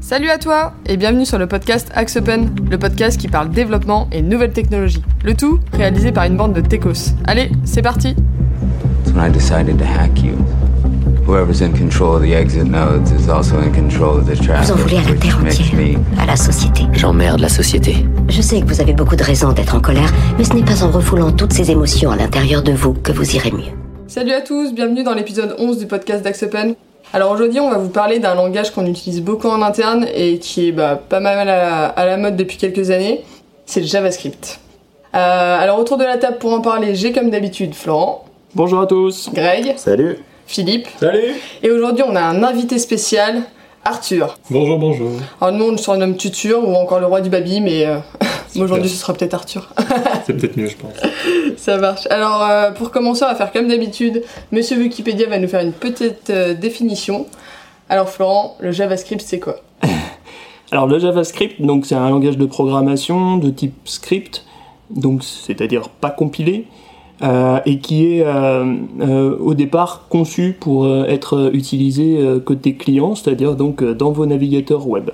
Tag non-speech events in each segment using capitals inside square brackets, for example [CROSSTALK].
Salut à toi et bienvenue sur le podcast Axe Open, le podcast qui parle développement et nouvelles technologies. Le tout réalisé par une bande de techos. Allez, c'est parti When I decided to hack you, whoever's in control of the exit nodes is also in control of the traffic. Vous en voulez à la terre entière, me à la société. J'emmerde la société. Je sais que vous avez beaucoup de raisons d'être en colère, mais ce n'est pas en refoulant toutes ces émotions à l'intérieur de vous que vous irez mieux. Salut à tous, bienvenue dans l'épisode 11 du podcast d'Axe Open. Alors aujourd'hui, on va vous parler d'un langage qu'on utilise beaucoup en interne et qui est bah, pas mal à la, à la mode depuis quelques années. C'est le JavaScript. Euh, alors autour de la table pour en parler, j'ai comme d'habitude Florent, Bonjour à tous. Greg, Salut Philippe Salut. et aujourd'hui on a un invité spécial, Arthur. Bonjour, bonjour. Alors nous on le surnomme Tutur ou encore le roi du baby mais euh, [LAUGHS] aujourd'hui ce sera peut-être Arthur. [LAUGHS] C'est peut-être mieux, je pense. Ça marche. Alors, euh, pour commencer, on va faire comme d'habitude. Monsieur Wikipédia va nous faire une petite euh, définition. Alors, Florent, le JavaScript, c'est quoi? [LAUGHS] Alors le JavaScript, donc c'est un langage de programmation de type script, donc c'est-à-dire pas compilé, euh, et qui est euh, euh, au départ conçu pour euh, être utilisé euh, côté client, c'est-à-dire donc euh, dans vos navigateurs web.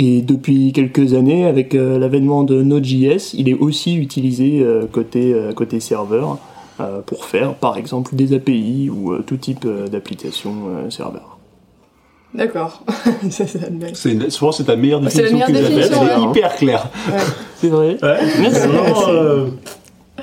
Et depuis quelques années, avec euh, l'avènement de Node.js, il est aussi utilisé euh, côté, euh, côté serveur euh, pour faire par exemple des API ou euh, tout type euh, d'application euh, serveur. D'accord. [LAUGHS] c'est la blague. C'est une- je pense que c'est ta meilleure C'est la définition que meilleure Elle est ouais. hyper claire. [LAUGHS] C'est vrai Ouais. Merci. C'est vraiment, euh,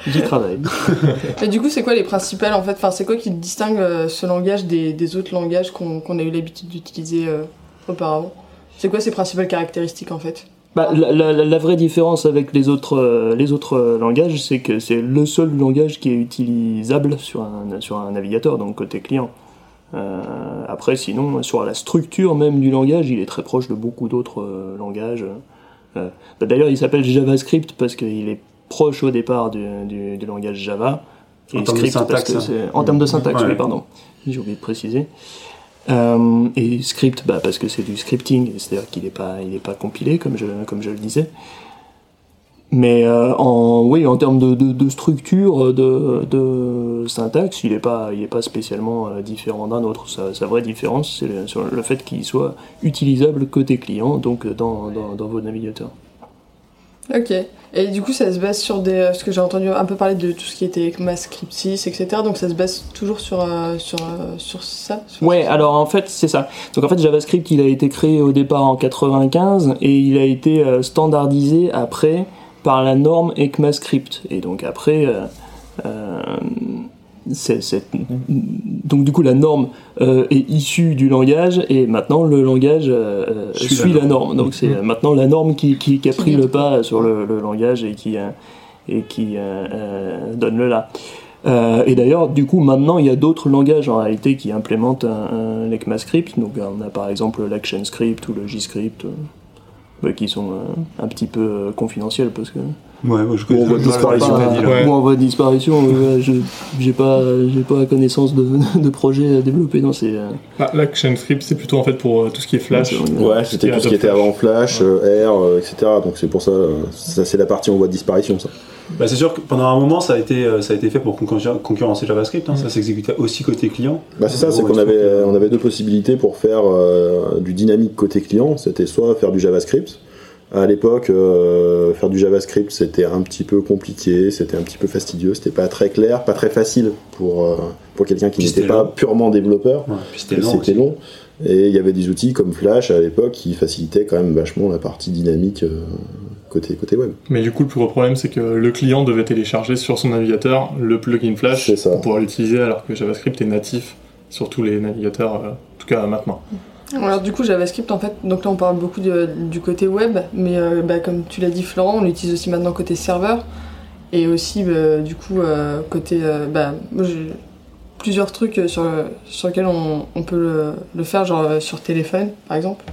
J'y travaille. [LAUGHS] Et du coup, c'est quoi les principales, en fait Enfin, c'est quoi qui distingue euh, ce langage des, des autres langages qu'on a eu l'habitude d'utiliser euh, auparavant? C'est quoi ses principales caractéristiques, en fait? Bah, la, la- la- la vraie différence avec les autres, euh, les autres euh, langages, c'est que c'est le seul langage qui est utilisable sur un, sur un navigateur, donc côté client. Euh, après, sinon, sur la structure même du langage, il est très proche de beaucoup d'autres euh, langages. Euh, bah, D'ailleurs, il s'appelle JavaScript parce qu'il est proche au départ du, du- du langage Java. En termes de syntaxe, parce que hein. en termes de syntaxe, Ouais. oui, pardon. J'ai oublié de préciser. Euh, et script, bah, parce que c'est du scripting, c'est-à-dire qu'il n'est pas, il pas compilé, comme je, comme je le disais. Mais euh, en, oui, en termes de, de, structure, de, de syntaxe, il n'est pas, pas spécialement euh, différent d'un autre. Sa, vraie différence, c'est le, fait qu'il soit utilisable côté client, donc dans, dans vos navigateurs. Ok. Et du coup, ça se base sur des. euh, Parce que j'ai entendu un peu parler de tout ce qui était ECMAScript 6, etc. Donc ça se base toujours sur, euh, sur, euh, sur ça sur- Ouais, alors en fait, c'est ça. Donc en fait, JavaScript, il a été créé au départ en 95 et il a été euh, standardisé après par la norme ECMAScript. Et donc après, c'est- c'est- donc du coup, la norme euh, est issue du langage et maintenant le langage euh, Suit la la norme. Donc c'est Mhm. euh, maintenant la norme qui, qui, qui a pris le pas sur le, le langage et qui, euh, et qui donne le là. Et d'ailleurs, du coup, maintenant, il y a d'autres langages en réalité qui implémentent un, un l'ECMAScript. Donc, on a par exemple l'ActionScript ou le JScript, bah, qui sont euh, un petit peu euh, confidentiels parce que. Ouais, moi, je voie de disparition. Pas- dit, là. ou en voie de disparition. euh, je j'ai pas, j'ai pas connaissance de, [LAUGHS] de projets à développer dans ces. euh, Ah, l'ActionScript, c'est plutôt en fait pour euh, tout ce qui est Flash. Ouais, c'était tout ce qui était avant Flash, euh, R, euh, etc. Donc c'est pour ça, euh, ça c'est la partie en voie de disparition, ça. Bah, c'est sûr que pendant un moment, ça a été, euh, ça a été fait pour concurren- concurrencer JavaScript. hein. Ça s'exécutait aussi côté client. Bah c'est ça, c'est qu'on avait, que- on avait deux possibilités pour faire euh, du dynamique côté client. C'était soit faire du JavaScript. À l'époque, euh, faire du JavaScript, c'était un petit peu compliqué, c'était un petit peu fastidieux, c'était pas très clair, pas très facile pour, euh, pour quelqu'un qui n'était pas long. purement développeur. Ouais, puis c'était long. Et il y avait des outils comme Flash à l'époque qui facilitaient quand même vachement la partie dynamique euh, côté, côté web. Mais du coup, le plus gros problème, c'est que le client devait télécharger sur son navigateur le plugin Flash pour pouvoir l'utiliser, alors que JavaScript est natif sur tous les navigateurs, euh, en tout cas maintenant. Alors du coup JavaScript en fait, donc là on parle beaucoup de- du côté web, mais euh, bah, comme tu l'as dit Florent, on l'utilise aussi maintenant côté serveur et aussi bah, du coup euh, côté euh, bah, plusieurs trucs sur, sur lesquels on, on peut le, le faire genre sur téléphone par exemple.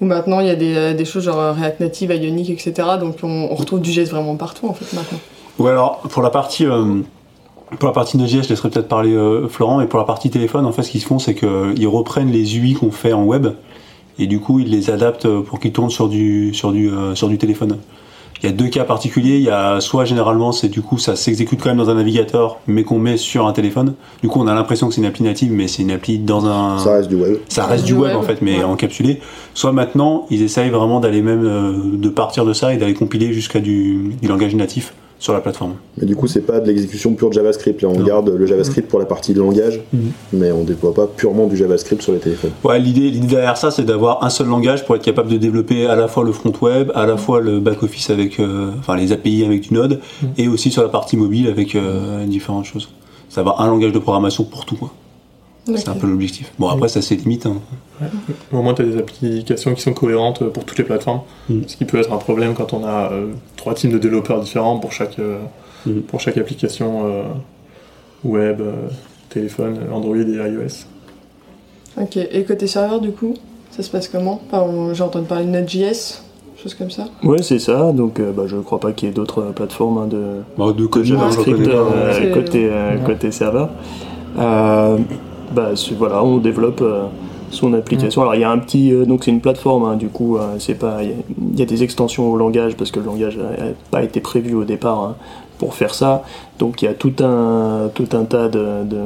Ou maintenant il y a des, euh, des choses genre euh, React Native, Ionic, etc. Donc on, retrouve du JS vraiment partout en fait maintenant. Ou alors, pour la partie, euh, pour la partie je laisserai peut-être parler euh, Florent. Et pour la partie téléphone, en fait, ce qu'ils font, c'est qu'ils reprennent les UI qu'on fait en web et du coup, ils les adaptent pour qu'ils tournent sur du, sur du, sur du téléphone. Il y a deux cas particuliers. Il y a soit généralement c'est du coup ça s'exécute quand même dans un navigateur, mais qu'on met sur un téléphone. Du coup, on a l'impression que c'est une appli native, mais c'est une appli dans un. Ça reste du web. Ça reste du Du web, web, en fait, mais ouais. encapsulé. Soit maintenant, ils essayent vraiment d'aller même euh, de partir de ça et d'aller compiler jusqu'à du, du langage natif sur la plateforme. Mais du coup, c'est pas de l'exécution pure de JavaScript. Là, on Non. garde le JavaScript pour la partie langage, mais on déploie pas purement du JavaScript sur les téléphones. Ouais, l'idée, l'idée derrière ça, c'est d'avoir un seul langage pour être capable de développer à la fois le front web, à la fois le back office avec, euh, enfin les API avec du Node, et aussi sur la partie mobile avec euh, différentes choses. C'est avoir un langage de programmation pour tout. quoi. C'est un peu l'objectif. Bon, après, ça c'est limite. hein. Au moins, tu as des applications qui sont cohérentes pour toutes les plateformes. Mm. Ce qui peut être un problème quand on a euh, trois teams de développeurs différents pour chaque, euh, Mm. pour chaque application euh, web, euh, téléphone, Android et iOS. Ok, et côté serveur, du coup, ça se passe comment? Enfin, J'ai entendu parler de Node.js, choses comme ça? Ouais, c'est ça. Donc, euh, bah, je crois pas qu'il y ait d'autres plateformes hein, de, Bah, de JavaScript euh, côté, euh, côté serveur. Bah, voilà, on développe euh, son application. Alors il y a un petit, euh, donc c'est une plateforme. hein, du coup, euh, c'est pas, il y a- il y, a des extensions au langage parce que le langage n'a pas été prévu au départ hein, pour faire ça. Donc il y a tout un, tout un tas de, de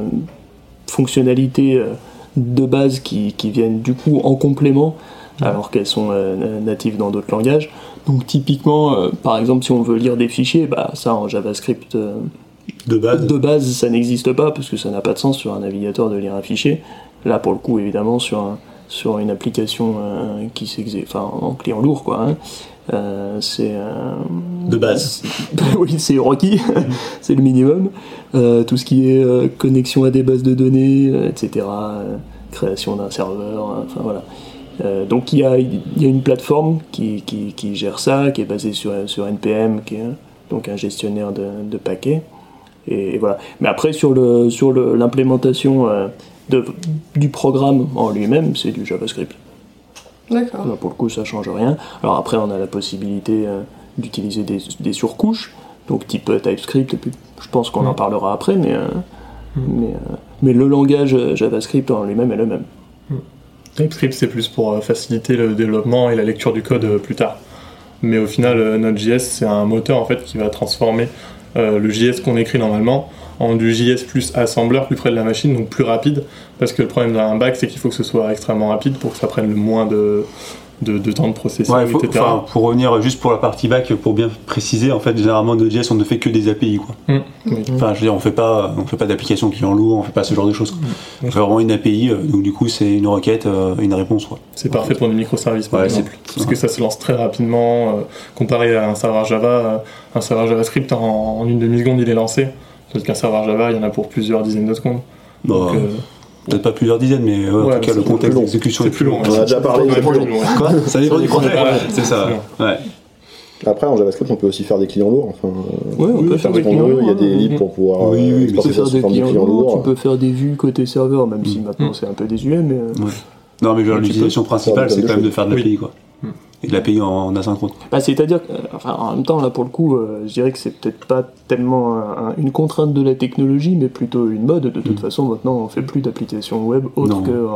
fonctionnalités de base qui, qui viennent du coup en complément alors qu'elles sont euh, natives dans d'autres langages. Donc typiquement, euh, par exemple, si on veut lire des fichiers, bah ça en JavaScript euh, De base. de base, ça n'existe pas parce que ça n'a pas de sens sur un navigateur de lire un fichier. Là, pour le coup, évidemment, sur, un- sur une application euh, qui enfin, en client lourd, quoi. hein, euh, c'est euh, De base. [LAUGHS] oui, c'est requis, [LAUGHS] c'est le minimum. Euh, tout ce qui est connexion à des bases de données, etc., création d'un serveur, enfin voilà. Euh, donc il y y a une plateforme qui, qui, qui gère ça, qui est basée sur, sur NPM, qui est donc un gestionnaire de, de paquets. Et, et voilà. Mais après, sur le sur le- l'implémentation euh, du programme en lui-même, c'est du JavaScript. D'accord. Pour le coup, ça change rien. Alors après, on a la possibilité euh, d'utiliser des, des surcouches, donc type euh, TypeScript, et puis je pense qu'on en parlera après, mais, mais, mais le langage JavaScript en lui-même est le même. TypeScript, c'est plus pour faciliter le développement et la lecture du code plus tard. Mais au final, Node.js, c'est un moteur en fait qui va transformer euh, le JS qu'on écrit normalement en du JS plus assembleur, plus près de la machine, donc plus rapide. Parce que le problème d'un bac, c'est qu'il faut que ce soit extrêmement rapide pour que ça prenne le moins de, de, de temps de processing, Ouais, faut- etc. pour revenir juste pour la partie back, pour bien préciser, en fait, généralement, Node.js, on ne fait que des API, quoi. Mm, oui. Enfin, je veux dire, on fait pas, on fait pas d'application client lourd, on fait pas ce genre de choses. Mm. On fait vraiment une API, euh, donc du coup, c'est une requête, euh, une réponse, quoi. C'est parfait pour des microservices, par Ouais, exemple. Parce que ça se lance très rapidement. euh, comparé à un serveur Java, un serveur JavaScript, en, en une demi-seconde, il est lancé. Tandis qu'un serveur Java, il y en a pour plusieurs dizaines de secondes. Bah, Donc, euh, Peut-être pas plusieurs dizaines, mais euh, en tout cas, le contexte d'exécution est plus long. On en a déjà parlé, long, ouais. Quoi Ça dépend du. Ouais, c'est ça. Ouais. Après, en JavaScript, on peut aussi faire des clients lourds. Enfin, euh, Ouais, on peut faire des clients veut, Il y a lourds, des hein. libres pour pouvoir Oui, oui, euh, exporter ça faire sous des forme de clients clients lourds, lourds. tu peux faire des vues côté serveur, même si maintenant c'est un peu désuet, mais Non, mais l'utilisation principale, c'est quand même de faire de l'API, quoi. Et de l'API en, en asynchrone. Bah, c'est-à-dire, euh, enfin, en même temps, là, pour le coup, euh, je dirais que c'est peut-être pas tellement un- un- une contrainte de la technologie, mais plutôt une mode. De toute Mm. façon, maintenant, on fait plus d'applications web autre Non. que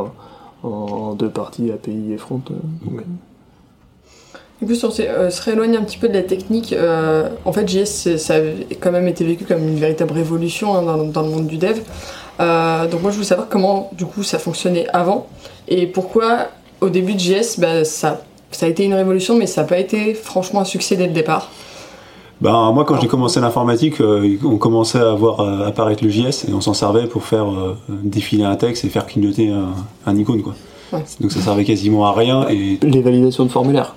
en, en deux parties API et front. euh, donc. Du coup, si on euh, se rééloigne un petit peu de la technique, euh, en fait, JS, ça a quand même été vécu comme une véritable révolution hein, dans, dans le monde du dev. Euh, donc moi, je voulais savoir comment, du coup, ça fonctionnait avant et pourquoi, au début de JS, bah, ça, ça a été une révolution, mais ça n'a pas été franchement un succès dès le départ. Ben, moi, quand j'ai commencé l'informatique, euh, on commençait à voir euh, apparaître le JS et on s'en servait pour faire euh, défiler un texte et faire clignoter un, un icône, quoi. Ouais. Donc ça servait quasiment à rien et Les validations de formulaire.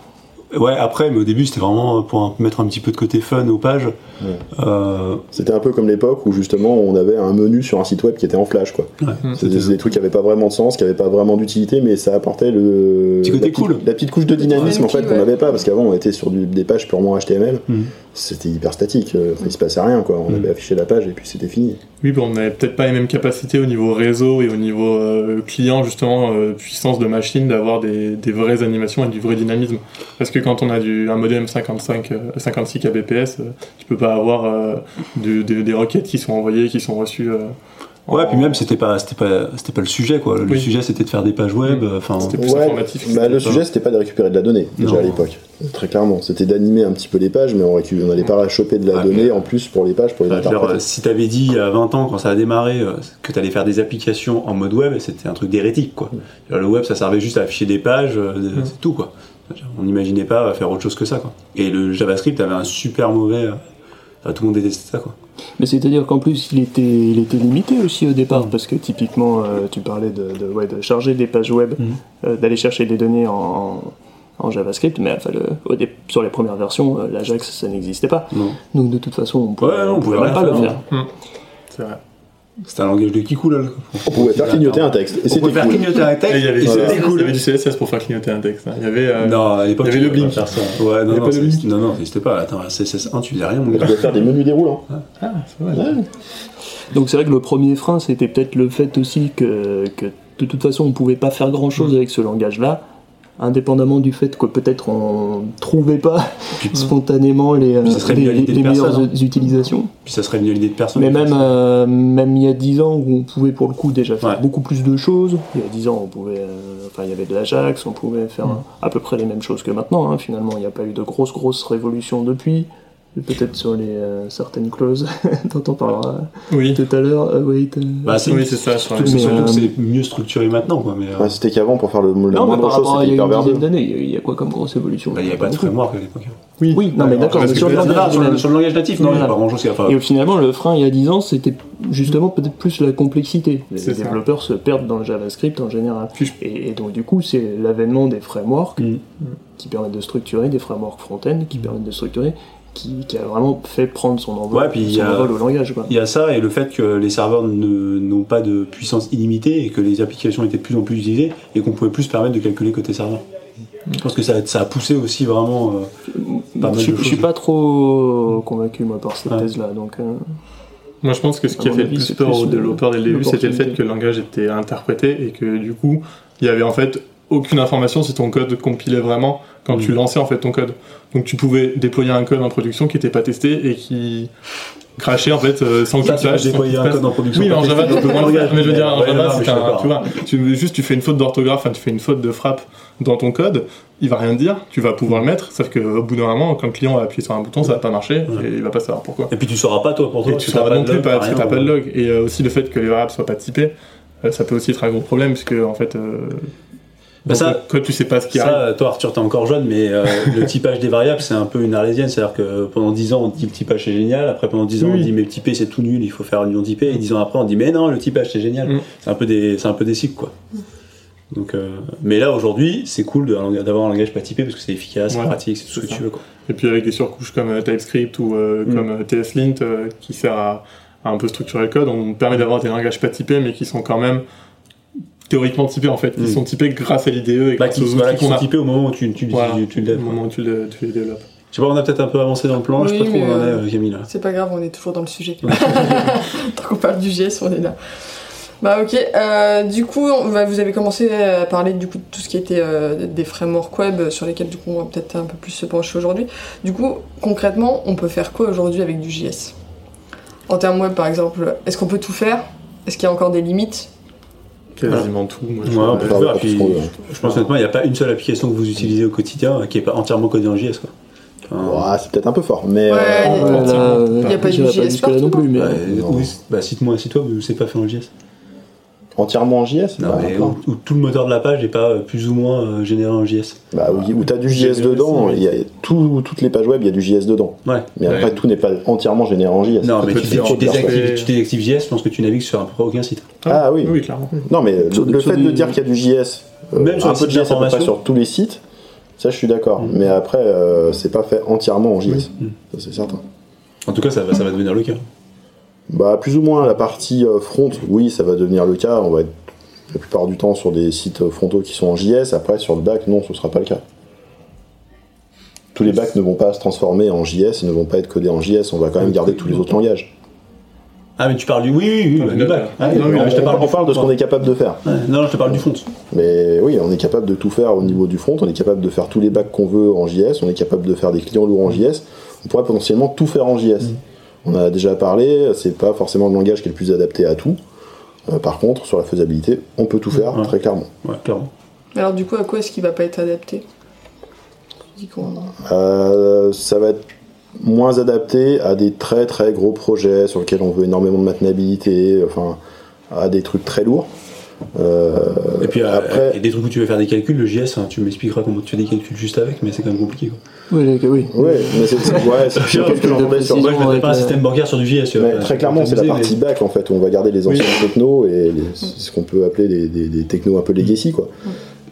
Ouais après mais au début c'était vraiment pour un- mettre un petit peu de côté fun aux pages Ouais. Euh, C'était un peu comme l'époque où justement on avait un menu sur un site web qui était en flash. quoi. ouais, C'était des trucs qui n'avaient pas vraiment de sens, qui n'avaient pas vraiment d'utilité, mais ça apportait le Petit côté la, petite- cool. la petite couche de dynamisme en fait qu'on n'avait pas parce qu'avant on était sur du- des pages purement HTML. Mhm. C'était hyper statique, euh, il se passait rien quoi. On Mhm. avait affiché la page et puis c'était fini. Oui, bon, on n'avait peut-être pas les mêmes capacités au niveau réseau et au niveau euh, client, justement, euh, puissance de machine, d'avoir des, vraies animations et du vrai dynamisme. Parce que quand on a du, un modem 55, euh, 56 kbps, euh, tu peux pas avoir euh, du- des- requêtes qui sont envoyées, qui sont reçues euh, Ouais, en- puis même c'était pas c'était pas c'était pas le sujet quoi. Le Oui. sujet c'était de faire des pages web. Enfin, C'était plus Ouais, informatif. bah, le pas- sujet c'était pas de récupérer de la donnée déjà Non. à l'époque, très clairement. C'était d'animer un petit peu les pages, mais on récu- on n'allait pas choper de la donnée mais- en plus pour les pages pour les interpréter. euh, si t'avais dit il y a 20 ans quand ça a démarré euh, que t'allais faire des applications en mode web, c'était un truc d'hérétique quoi. Le web ça servait juste à afficher des pages, euh, c'est tout quoi. On n'imaginait pas faire autre chose que ça quoi. Et le JavaScript avait un super mauvais. euh, enfin, tout le monde détestait ça quoi. Mais c'est-à-dire qu'en plus, il était, il était limité aussi au départ, parce que typiquement, euh, tu parlais de, de, ouais, de charger des pages web, Mhm. euh, d'aller chercher des données en, en, en JavaScript, mais enfin, le, au dé- sur les premières versions, euh, l'Ajax, ça n'existait pas. Donc de toute façon, on pouvait, Ouais, non, on pouvait pas le faire. faire. C'est vrai. C'était un langage de kikou là. le- On pouvait faire clignoter un texte et On c'était pouvait faire cool. clignoter un texte. il y avait, et du CSS, cool. il y avait du CSS pour faire clignoter un texte. hein. Il y avait. euh, Non, à l'époque, il y avait tu le blink. pas faire ça. Ouais, non, avait non, pas le c'est- blink. non, non, c'était pas. Attends, CSS1, tu faisais rien, mon gars. faire des menus déroulants. Ah, c'est vrai. Donc c'est vrai que le premier frein, c'était peut-être le fait aussi que, que de toute façon, on pouvait pas faire grand-chose Mm. avec ce langage-là, indépendamment du fait que peut-être on trouvait pas [LAUGHS] spontanément les, les, meilleures hein. utilisations. Puis ça serait une idée de personne. Mais même, euh, même il y a 10 ans où on pouvait pour le coup déjà faire Ouais. beaucoup plus de choses, il y a 10 ans on pouvait, euh, enfin il y avait de l'Ajax, on pouvait faire Mm. à peu près les mêmes choses que maintenant, hein. finalement il n'y a pas eu de grosses grosses révolutions depuis, peut-être sur les euh, certaines clauses [LAUGHS] dont on parlera Oui. tout à l'heure, euh, wait, Bah, c'est Oui, c'est ça. sur surtout, les- c'est Mais, surtout que euh, c'est mieux structuré maintenant, quoi. Mais euh, c'était qu'avant pour faire le, la non mais par chose rapport à il y a une dizaine d'années, il y a- a quoi comme grosse évolution bah, il n'y avait pas de framework à l'époque. Oui, Oui, non mais d'accord, sur le langage sur, le, même. sur le langage natif, non, il n'y a pas grand chose qui a faire. Et au finalement, le frein il y a 10 ans, c'était justement peut-être plus la complexité. Les développeurs se perdent dans le JavaScript en général. Et, donc, du coup, c'est l'avènement des frameworks Mm. qui permettent de structurer, des frameworks front-end qui permettent de structurer, qui, qui a vraiment fait prendre son envol, Ouais, puis il y son a- envol au langage. Quoi. Il y a ça et le fait que les serveurs n'ont pas de puissance illimitée et que les applications étaient de plus en plus utilisées et qu'on pouvait plus se permettre de calculer côté serveur. Je pense que ça, ça a poussé aussi vraiment. euh, pas mal je, de je suis pas trop convaincu, moi, par cette Ouais. thèse-là. Donc, euh, Moi, je pense que ce qui a fait le plus peur aux euh, développeurs dès le début, c'était le fait que le langage était interprété et que du coup, il y avait en fait aucune information si ton code compilait vraiment quand tu Mm. lançais en fait ton code. Donc tu pouvais déployer un code en production qui n'était pas testé et qui crachait en fait euh, sans que tu tu saches. déployer que tu un code en production Oui, mais en Java, tu peux moins le. Mais je veux dire, en Java, c'est un, tu vois, tu, juste tu fais une faute d'orthographe, enfin, tu fais une faute de frappe dans ton code, il va rien te dire, tu vas pouvoir le mettre, sauf qu'au bout d'un moment, quand le client va appuyer sur un bouton, ça va pas marcher et il va pas savoir pourquoi. Et puis tu sauras pas toi pour toi. Et parce tu que t'as sauras non plus pas, parce que t'as pas de log. Et euh, aussi le fait que les variables soient pas typées, euh, ça peut aussi être un gros problème, puisque en fait, euh, Bah, ça- le code, tu sais pas ce qui arrive. Ça, toi Arthur, t'es encore jeune, mais euh, [LAUGHS] le typage des variables, c'est un peu une arlésienne. C'est-à-dire que pendant 10 ans, on dit le typage c'est génial. Après, pendant 10 ans, Oui. on dit mais le typé c'est tout nul, il faut faire un non typé. Et 10 ans après, on dit mais non, le typage c'est génial. Mm. C'est un peu des, un peu des cycles quoi. Donc, euh, mais là aujourd'hui, c'est cool d'avoir un langage pas typé parce que c'est efficace, c'est Ouais, pratique, c'est tout ce que tu veux quoi. Et puis avec des surcouches comme euh, TypeScript ou euh, Mm. comme euh, TSLint euh, qui sert à, à un peu structurer le code, on permet d'avoir des langages pas typés mais qui sont quand même théoriquement typés en fait, qui Mm. sont typés grâce à l'IDE et Bah, grâce qui, aux voilà, outils qui qu'on sont a. typés au moment où tu, tu, Voilà, tu, tu le au dev, quoi. moment où tu le, tu les développes. Je sais pas, on a peut-être un peu avancé dans le plan. je sais pas trop où on en est, euh, Camille. C'est pas grave, on est toujours dans le sujet. [LAUGHS] Tant qu'on parle du GS, on est là. Bah ok, euh, du coup, on va- vous avez commencé à parler du coup de tout ce qui était euh, des frameworks web sur lesquels du coup on va peut-être un peu plus se pencher aujourd'hui. Du coup, concrètement, on peut faire quoi aujourd'hui avec du JS En termes web par exemple, est-ce qu'on peut tout faire? Est-ce qu'il y a encore des limites? Quasiment tout. Moi, je Ouais, faire Puis, je pense honnêtement, il n'y a pas une seule application que vous utilisez au quotidien euh, qui est pas entièrement codée en JS. Quoi. Enfin, Ouais, c'est peut-être un peu fort, mais Ouais, euh, il y a- Y a pas du JS non plus, mais non. oui, bah, cite-moi, cite-toi, mais c'est pas fait en JS. Entièrement en JS Non, mais où, où tout le moteur de la page n'est pas euh, plus ou moins euh, généré en JS. Bah, où, où t'as du Généré JS dedans, il y a tout, toutes les pages web, il y a du JS dedans. Ouais. Mais après, Ouais. tout n'est pas entièrement généré en JS. Non, mais tu, tu, désactives, tu JS, je pense que tu navigues sur à peu près aucun site. Ah oui. Oui, clairement. Non, mais Sur le, fait de dire qu'il y a du JS, euh, Même sur un peu de JS d'information. sur tous les sites, ça je suis d'accord. Mm. Mais après, euh, c'est pas fait entièrement en JS. Mm. Ça c'est certain. En tout cas, ça va, ça va devenir le cas. Bah, plus ou moins la partie euh, front, oui, ça va devenir le cas. On va être la plupart du temps sur des sites euh, frontaux qui sont en JS. Après, sur le back, non, ce sera pas le cas. Tous les backs ne vont pas se transformer en JS, ils ne vont pas être codés en JS. On va quand même garder tous les autres langages. Ah, mais tu parles du. Oui, oui, oui, Ah, bah, du bac. bac. Ah, Non, mais je te on, parle on parle de ce qu'on est capable de faire. Ouais, Non, non, je te parle du front. Mais oui, on est capable de tout faire au niveau du front, on est capable de faire tous les bacs qu'on veut en JS, on est capable de faire des clients lourds en JS, on pourrait potentiellement tout faire en JS. On a déjà parlé, c'est pas forcément le langage qui est le plus adapté à tout. Euh, par contre, sur la faisabilité, on peut tout faire, Ouais. très clairement. Ouais, clairement. Alors du coup, à quoi est-ce qu'il va pas être adapté? Euh, ça va être moins adapté à des très très gros projets sur lesquels on veut énormément de maintenabilité, enfin, à des trucs très lourds. Euh, Et puis euh, après, il y a des trucs où tu veux faire des calculs, le JS, hein, tu m'expliqueras comment tu fais des calculs juste avec, mais c'est quand même compliqué. Quoi. Oui, oui. ouais, mais c'est ouais, que [LAUGHS] sur- Moi je mettrais pas un système bancaire sur du JS. vois. Mais très clairement, c'est la partie mais- back en fait, où on va garder les anciens technos et les- ce qu'on peut appeler des, des, des technos un peu legacy quoi.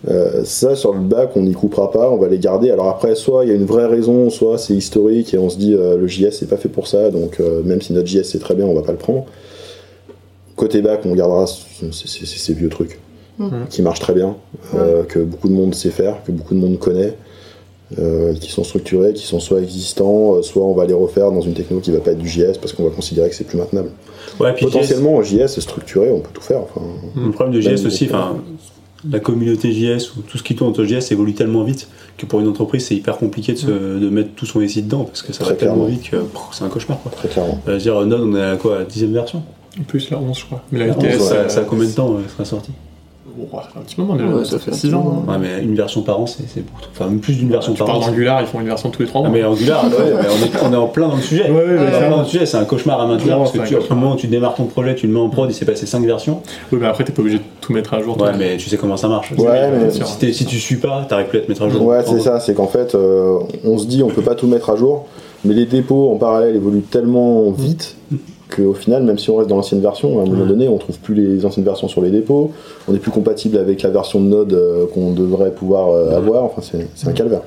Euh, ça sur le back, on n'y coupera pas, on va les garder. Alors après, soit il y a une vraie raison, soit c'est historique et on se dit euh, le JS c'est pas fait pour ça, donc euh, même si notre JS c'est très bien, on va pas le prendre. Côté back, on gardera ces vieux trucs qui marchent très bien, euh, que beaucoup de monde sait faire, que beaucoup de monde connaît. euh, qui sont structurés, qui sont soit existants, euh, soit on va les refaire dans une techno qui va pas être du JS parce qu'on va considérer que c'est plus maintenable. Ouais, puis JS, Potentiellement, en JS structuré, on peut tout faire. Enfin, le problème de JS aussi, enfin, la communauté JS ou tout ce qui tourne autour de JS évolue tellement vite que pour une entreprise c'est hyper compliqué de, se- de mettre tout son SI dedans parce que ça va tellement vite que c'est un cauchemar. Quoi. très clairement. Euh, dire, Node, on est à quoi, la dixième version Plus la 11, je crois. Mais la La LTS, 11, ça, ça a combien de temps euh, sera sorti Oh, ça fait un petit moment déjà. Ouais, ça fait un 6 petit ans. hein. Ouais, mais une version par an, c'est beaucoup. trop. Enfin, même plus d'une version Tu par an. d'Angular, ils font une version tous les 3 Ah, mois. mais Angular, ouais, on, est, on est en plein dans le sujet. Ouais, ouais, ouais, on est en plein clairement. dans le sujet, c'est un cauchemar à maintenir parce que tu, au moment où tu démarres ton projet, tu le mets en prod, il s'est passé 5 versions. Oui, mais après, t'es pas obligé de tout mettre à jour. Ouais, mais tu sais comment ça marche. Ouais, mais- sûr. si, si tu suis pas, t'arrives plus à te mettre à jour. Ouais, c'est ça, c'est qu'en fait, euh, on se dit on peut pas tout mettre à jour, mais les dépôts en parallèle évoluent tellement vite qu'au final, même si on reste dans l'ancienne version, à un moment donné, on trouve plus les anciennes versions sur les dépôts, on n'est plus compatible avec la version de Node euh, qu'on devrait pouvoir euh, avoir, enfin, c'est un calvaire.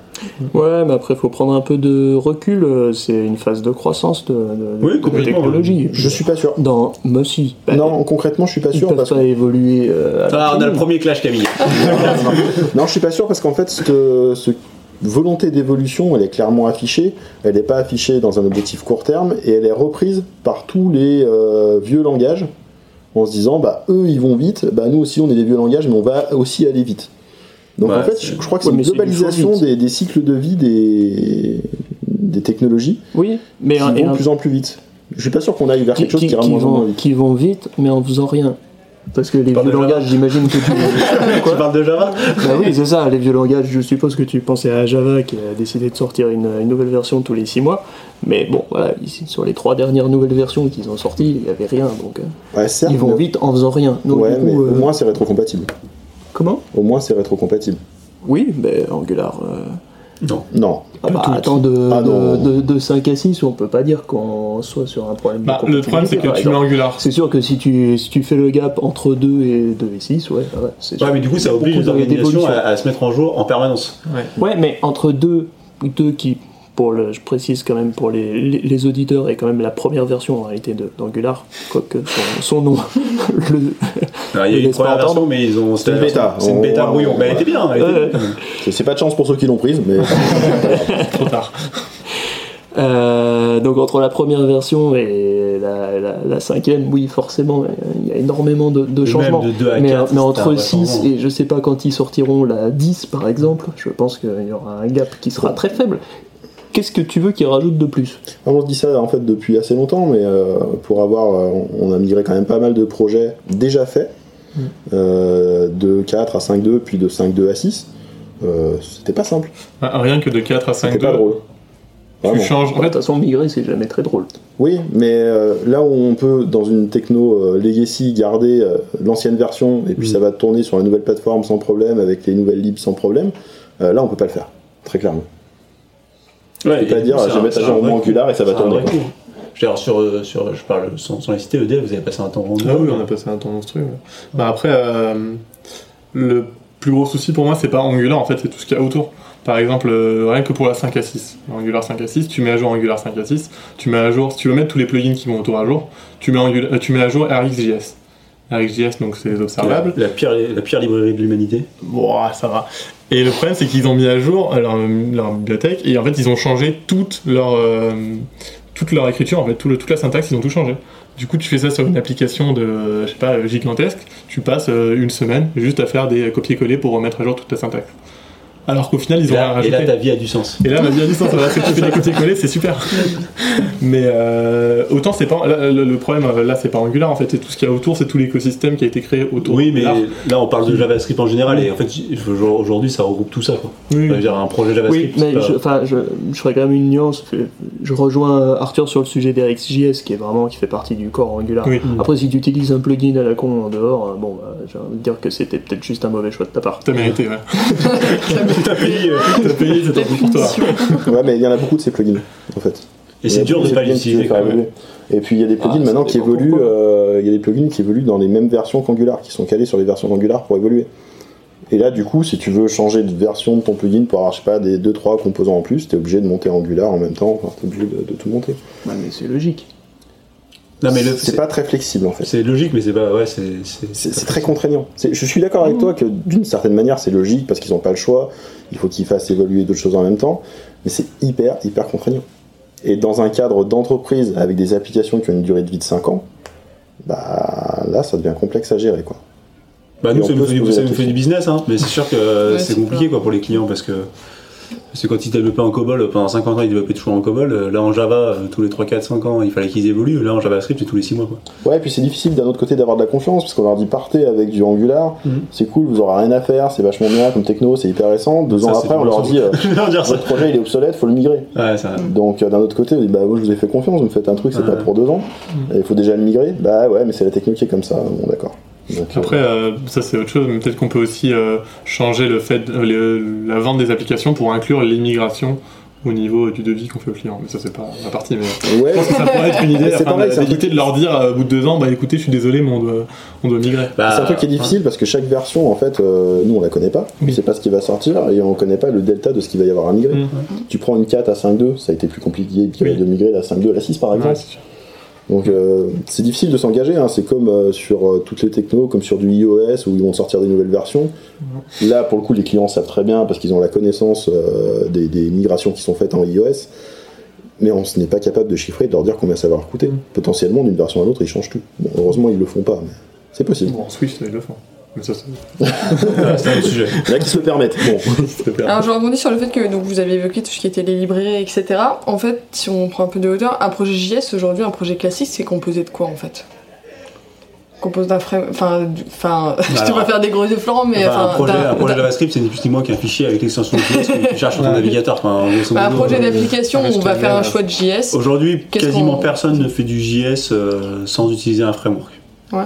Ouais, mais après, il faut prendre un peu de recul. euh, C'est une phase de croissance de, de- Oui, de technologie. Je suis pas sûr. Dans Mossy. Non, concrètement, je suis pas ils sûr peuvent parce pas que évoluer. euh, Ah, on a le premier clash, Camille. [LAUGHS] Non, je suis pas sûr parce qu'en fait, ce volonté d'évolution, elle est clairement affichée. Elle n'est pas affichée dans un objectif court terme et elle est reprise par tous les euh, vieux langages en se disant, bah eux ils vont vite, bah nous aussi on est des vieux langages, mais on va aussi aller vite. Donc Ouais, en fait, je, je crois que Ouais, c'est une globalisation des, des cycles de vie des, des technologies Oui, mais qui un- vont un- de plus en plus vite. Je suis pas sûr qu'on aille vers qui, quelque chose qui, qui- ira qui vite. qui vont vite, mais en faisant rien. Parce que les Parle vieux langages, j'imagine que tu. [LAUGHS] tu parles de Java Bah oui, c'est ça, les vieux langages, je suppose que tu pensais à Java qui a décidé de sortir une, une nouvelle version tous les 6 mois. Mais bon, voilà, ici, sur les trois dernières nouvelles versions qu'ils ont sorties, il n'y avait rien. Donc euh, Ouais, certes, ils vont mais- vite en faisant rien. Donc, ouais, du coup, mais euh, au moins c'est rétrocompatible. Comment? Au moins c'est rétrocompatible. Oui, ben Angular. euh, Non. Non. ah bah, attends, de, Ah de, de, de 5 à 6, on peut pas dire qu'on soit sur un problème Bah, de le problème, c'est que compatibilité, tu mets. Angular. C'est sûr que si tu, si tu fais le gap entre 2 et 2 et 6, ouais, ouais c'est sûr. Ouais, mais du coup, ça oblige les organisations à, à se mettre en jour en permanence. Ouais, mais entre deux, deux qui, pour le, je précise quand même pour les, les, les auditeurs, est quand même la première version en réalité de- d'Angular, quoique son, son nom. [LAUGHS] le, Alors, il y a eu une première version, entendre. mais ils ont. C'est une bêta. C'est une bêta on- brouillon. Mais elle était bien. elle était Ouais. bien. C'est- pas de chance pour ceux qui l'ont prise, mais [LAUGHS] Trop tard. euh, donc entre la première version et la, la, la cinquième, oui, forcément, il y a énormément de, de changements. de 2 à mais, 4, mais c'était entre vrai 6 changement. et je sais pas quand ils sortiront la 10 par exemple, je pense qu'il y aura un gap qui sera très faible. Qu'est-ce que tu veux qu'ils rajoutent de plus? On se dit ça en fait depuis assez longtemps, mais euh, pour avoir, euh, on a migré quand même pas mal de projets déjà faits, euh, de 4 à 5.2, puis de 5.2 à 6. Euh, C'était pas simple, Ah, Rien que de 4 à c'était 5 pas drôle. tu Vraiment. changes. En De toute fait, façon, migrer, c'est jamais très drôle. Oui, mais euh, là où on peut, dans une techno euh, legacy, garder euh, l'ancienne version et puis ça va tourner sur la nouvelle plateforme sans problème, avec les nouvelles libs sans problème, euh, là on peut pas le faire, très clairement. Ouais, Je peux pas et dire, c'est je vais mettre à c'est jour un Angular coup. et ça va tourner. vrai coup. Je veux dire, sur, euh, sur, je parle sans, sans les citer, EDF, vous avez passé un temps rendu. Ah oui, on a passé un temps monstrueux. ouais. Bah après, euh, le plus gros souci pour moi, c'est pas Angular, en fait, c'est tout ce qu'il y a autour. Par exemple, euh, rien que pour la 5 à 6, Angular 5 à 6, tu mets à jour Angular 5 à 6, tu mets à jour, si tu veux mettre tous les plugins qui vont autour à jour, tu mets, Angular- euh, tu mets à jour RxJS. RxJS, donc c'est les La, observables. la pire, la pire librairie de l'humanité. Ça va. Et le problème, c'est qu'ils ont mis à jour leur, leur bibliothèque et en fait, ils ont changé toute leur, euh, toute leur écriture, en fait, tout le- toute la syntaxe, ils ont tout changé. Du coup, tu fais ça sur une application de, je sais pas, gigantesque, tu passes euh, une semaine juste à faire des copier-coller pour remettre à jour toute ta syntaxe. Alors qu'au final ils ont rien là, et rajouté. là, ta vie a du sens. Et là, ma vie à distance, voilà, c'est que tu fais des [LAUGHS] copier-coller, c'est super. Mais euh, autant c'est pas là, le, le problème euh, là, c'est pas Angular en fait, c'est tout ce qu'il y a autour, c'est tout l'écosystème qui a été créé autour. Oui, mais là, on parle de JavaScript en général, et en fait, aujourd'hui, ça regroupe tout ça. Quoi. Oui, Je veux dire, un projet Oui, JavaScript. mais c'est pas- je, enfin, je, je ferais quand même une nuance. Je rejoins Arthur sur le sujet d'RxJS, qui est vraiment qui fait partie du corps Angular. Oui. Après, si tu utilises un plugin à la con en dehors, euh, bon, bah, j'ai envie de dire que c'était peut-être juste un mauvais choix de ta part. T'as mérité, ouais. [LAUGHS] [LAUGHS] T'as payé, euh, T'as payé, c'est La tant pis pour toi. [LAUGHS] Ouais, mais il y en a beaucoup de ces plugins, en fait. Et c'est dur de pas ces plugins les qui utiliser faire quand même. Et puis il y a des plugins Ah, ça maintenant qui évoluent, euh, il y a des plugins qui évoluent dans les mêmes versions qu'Angular, qui sont calés sur les versions d'Angular pour évoluer. Et là, du coup, si tu veux changer de version de ton plugin pour avoir, je sais pas, des 2-3 composants en plus, t'es obligé de monter Angular en même temps, enfin, t'es obligé de, de tout monter. Ouais, mais c'est logique. Non, mais le- c'est pas très flexible en fait. C'est logique, mais c'est pas. Ouais, c'est. très contraignant. Je suis d'accord avec toi que d'une certaine manière c'est logique parce qu'ils n'ont pas le choix, il faut qu'ils fassent évoluer d'autres choses en même temps, mais c'est hyper, hyper contraignant. Et dans un cadre d'entreprise avec des applications qui ont une durée de vie de 5 ans, bah là ça devient complexe à gérer quoi. Bah, nous, ça nous fait, du, poser ça la nous fait du business, hein. mais c'est sûr que Ouais, c'est compliqué quoi, pour les clients parce que. Parce que quand ils développaient en COBOL, pendant 50 ans, ils développaient toujours en COBOL. euh, Là, en Java, euh, tous les 3, 4, 5 ans, il fallait qu'ils évoluent. Là, en JavaScript, c'est tous les 6 mois. Quoi. Ouais, et puis c'est difficile d'un autre côté d'avoir de la confiance parce qu'on leur dit partez avec du Angular, Mhm. c'est cool, vous aurez rien à faire, c'est vachement bien comme techno, c'est hyper récent. Deux Ça, ans après, on leur dit euh, [LAUGHS] votre projet il est obsolète, faut le migrer. Ouais, ça. Donc d'un autre côté, on dit bah moi je vous ai fait confiance, vous me faites un truc, c'est Ouais. pas pour deux ans, et il faut déjà le migrer. Bah ouais, mais c'est la techno qui est comme ça, bon d'accord. Donc, Après, euh, ça c'est autre chose, mais peut-être qu'on peut aussi euh, changer le fait, euh, le- la vente des applications pour inclure l'immigration au niveau du devis qu'on fait au client. Mais ça c'est pas ma partie, mais ouais, je pense que ça pourrait être une idée, [LAUGHS] c'est afin pareil, c'est un d'éviter truc- de leur dire euh, au bout de deux ans, bah écoutez, je suis désolé, mais on doit, on doit migrer. Bah, c'est un truc qui est difficile parce que chaque version, en fait, euh, nous on la connaît pas, on Oui. sait pas ce qui va sortir et on connaît pas le delta de ce qu'il va y avoir à migrer. Mhm. Tu prends une 4 à 5.2, ça a été plus compliqué Oui. de migrer la 5.2 à la 6 par Ouais, exemple. c'est sûr. Donc euh, c'est difficile de s'engager, hein. c'est comme euh, sur euh, toutes les technos, comme sur du iOS où ils vont sortir des nouvelles versions. Là pour le coup les clients savent très bien parce qu'ils ont la connaissance des, des migrations qui sont faites en iOS, mais on n'est pas capable de chiffrer et de leur dire combien ça va leur coûter. Potentiellement d'une version à l'autre ils changent tout. Bon, heureusement ils le font pas, mais c'est possible. Bon, en Swift, ils le font. Ça, c'est ouais, c'est un autre sujet. Là qui se le permettent. Bon. [LAUGHS] Alors je rebondis sur le fait que donc, vous avez évoqué tout ce qui était les librairies, etc. En fait, si on prend un peu de hauteur, un projet JS aujourd'hui, un projet classique, c'est composé de quoi en fait? Compose d'un frame. Enfin, du- enfin [LAUGHS] je te Alors, pas faire des gros yeux Florent, mais. Enfin, un projet, un JavaScript, c'est ni plus ni moins qu'un fichier avec l'extension de JS que tu cherches sur ton navigateur. Enfin, en bah, un modo, projet euh, d'application, reste on va faire un choix de JS. Aujourd'hui, quasiment personne ne fait du JS euh, sans utiliser un framework. Ouais.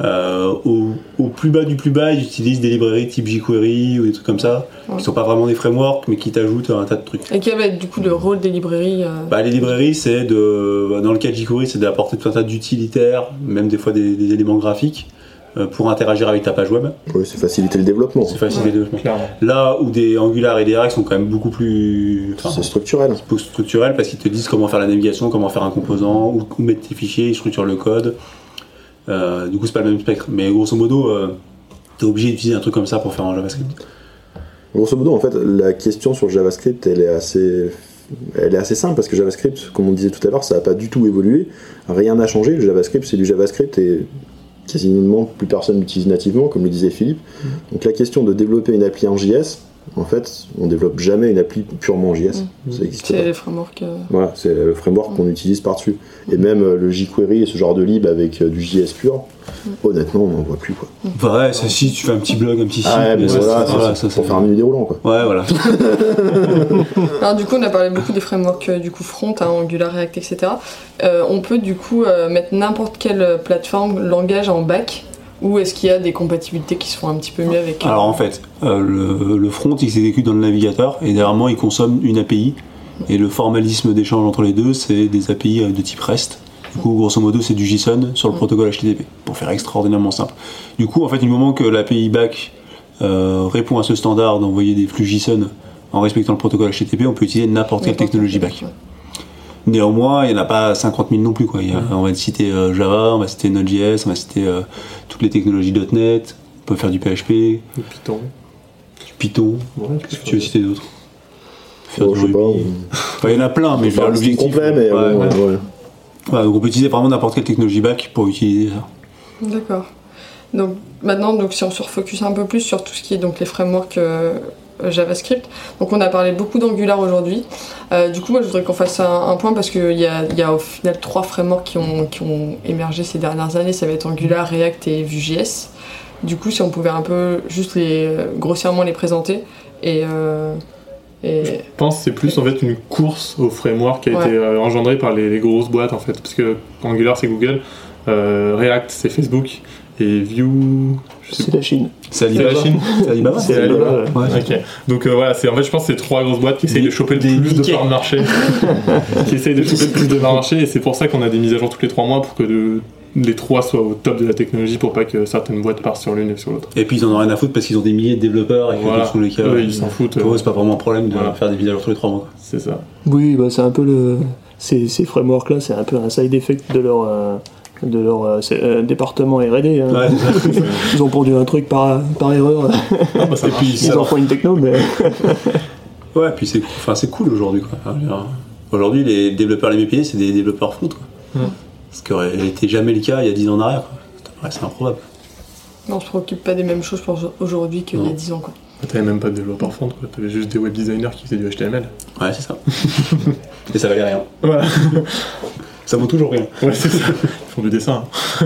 Euh, au, au plus bas du plus bas, ils utilisent des librairies type jQuery ou des trucs comme ça, Ouais. qui sont pas vraiment des frameworks, mais qui t'ajoutent un tas de trucs. Et quel va être du coup le rôle des librairies euh, Bah, les librairies, c'est de, dans le cas de jQuery, c'est d'apporter tout un tas d'utilitaires, même des fois des, des éléments graphiques, euh, pour interagir avec ta page web. Oui, c'est faciliter le développement. C'est facile le développement. Clairement. Là où des Angular et des React sont quand même beaucoup plus, enfin, C'est structurel. beaucoup structurels parce qu'ils te disent comment faire la navigation, comment faire un composant, où, où mettre tes fichiers, ils structurent le code. Euh, du coup, c'est pas le même spectre. Mais grosso modo, euh, t'es obligé d'utiliser un truc comme ça pour faire un JavaScript. Grosso modo, en fait, la question sur le JavaScript, elle est assez, elle est assez simple parce que JavaScript, comme on disait tout à l'heure, ça n'a pas du tout évolué. Rien n'a changé. Le JavaScript, c'est du JavaScript et quasiment plus personne l'utilise nativement, comme le disait Philippe. Donc la question de développer une appli en JS, en fait, on développe jamais une appli purement en JS. Ça n'existe C'est pas. les frameworks. euh, Voilà, c'est le framework qu'on utilise par-dessus. Et même euh, le jQuery et ce genre de lib avec euh, du JS pur, honnêtement, on n'en voit plus. Quoi. Enfin, ouais, c'est si tu fais un petit blog, un petit site. Ah ouais, mais ça, voilà, c'est ça, pour faire un menu déroulant. Quoi. Ouais, voilà. [LAUGHS] Alors du coup, on a parlé beaucoup des frameworks du coup front, hein, Angular, React, etc. Euh, on peut du coup euh, mettre n'importe quelle plateforme, langage en back, ou est-ce qu'il y a des compatibilités qui se font un petit peu mieux avec euh, Alors en fait, euh, le, le front il s'exécute dans le navigateur et derrière moi il consomme une API. Et le formalisme d'échange entre les deux, c'est des API euh, de type REST. Du coup, grosso modo, c'est du JSON sur le protocole HTTP, pour faire extraordinairement simple. Du coup, en fait, du moment que l'API back euh, répond à ce standard d'envoyer des flux JSON en respectant le protocole HTTP, on peut utiliser n'importe quelle technologie back. Néanmoins, il n'y en a pas 50 000 non plus. Quoi. Il y a- On va citer euh, Java, on va citer Node.js, on va citer euh, toutes les technologies .NET, on peut faire du PHP, Le Python. du Python. Ouais, Qu'est-ce que tu veux citer d'autre Faire Bon, du je sais pas. Ruby. Enfin, il y en a plein, mais je l'objectif. complet, mais ouais, ouais. ouais. Ouais, donc on peut utiliser vraiment n'importe quelle technologie back pour utiliser ça. D'accord. Donc maintenant, donc si on se refocus un peu plus sur tout ce qui est donc les frameworks euh, euh, JavaScript. Donc on a parlé beaucoup d'Angular aujourd'hui. Euh, du coup, moi je voudrais qu'on fasse un, un point parce qu'il y a, y a au final trois frameworks qui ont, qui ont émergé ces dernières années. Ça va être Angular, React et Vue.js. Du coup, si on pouvait un peu juste les, euh, grossièrement les présenter et, euh, et Je pense que c'est plus en fait une course au framework qui a Ouais. été euh, engendrée par les, les grosses boîtes en fait. Parce que Angular c'est Google, euh, React c'est Facebook et Vue. C'est la Chine. C'est Alibaba. C'est la Chine. C'est Alibaba. C'est Alibaba, Alibaba. ouais. Ok. Donc euh, voilà, c'est en fait je pense que c'est trois grosses boîtes qui essayent de choper le Des plus de parts de marché, [LAUGHS] qui essayent de choper le plus de parts de marché et c'est pour ça qu'on a des mises à jour tous les trois mois pour que de- les trois soient au top de la technologie pour pas que certaines boîtes partent sur l'une et sur l'autre. Et puis ils en ont rien à foutre parce qu'ils ont des milliers de développeurs et que Voilà. tous les cas, Eux, ils s'en foutent. Pour eux, euh, c'est pas vraiment un problème de Voilà. faire des mises à jour tous les trois mois. C'est ça. Oui, bah, c'est un peu le. Ces, ces frameworks-là, c'est un peu un side effect de leur, euh, de leur euh, c'est, euh, département RD. hein. Ouais, c'est. [LAUGHS] Ils ont pondu un truc par, par erreur. Ah, bah, Et puis. Ils en font une techno, mais. [LAUGHS] Ouais, puis c'est enfin, c'est cool aujourd'hui. Aujourd'hui, les développeurs les mieux payés, c'est des développeurs front. Quoi. Mm. Ce qui aurait été jamais le cas il y a 10 ans en arrière. Paraissait improbable. on se préoccupe pas des mêmes choses pour aujourd'hui qu'il y a Non. 10 ans. Quoi. T'avais même pas de développeur front, quoi. T'avais juste des web designers qui faisaient du HTML. Ouais, c'est ça. [LAUGHS] et ça valait rien. Voilà. Ça vaut toujours rien. Ouais, c'est ça. [LAUGHS] Ils font du dessin. [LAUGHS]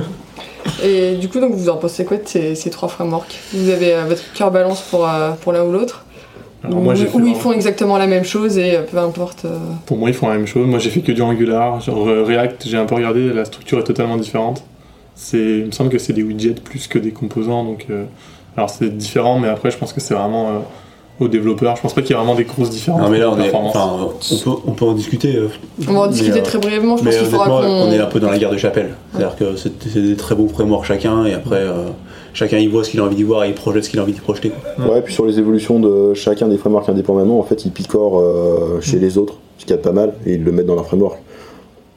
Et du coup, donc, vous en pensez quoi de ces, ces trois frameworks? Vous avez euh, votre cœur balance pour, euh, pour l'un ou l'autre? Alors Ou moi, ils font exactement la même chose et euh, peu importe. euh, Pour moi, ils font la même chose. Moi, j'ai fait que du Angular. Genre, React, j'ai un peu regardé, la structure est totalement différente. C'est, il me semble que c'est des widgets plus que des composants. Donc, euh, alors c'est différent, mais après, je pense que c'est vraiment euh, aux développeurs. Je pense pas qu'il y ait vraiment des grosses différences Non, mais là, on, est, performance. enfin, on, peut, on peut en discuter. euh, On va en mais, discuter euh, très brièvement. Je pense Mais qu'il faudra qu'on. on est un peu dans la guerre de chapelle. C'est-à-dire que c'est c'est des très bons frameworks chacun, et après, euh, chacun y voit ce qu'il a envie d'y voir et il projette ce qu'il a envie d'y projeter. quoi. Ouais, puis sur les évolutions de chacun des frameworks indépendamment, en fait, ils picorent euh, chez les autres, ce qui est pas mal, et ils le mettent dans leur framework.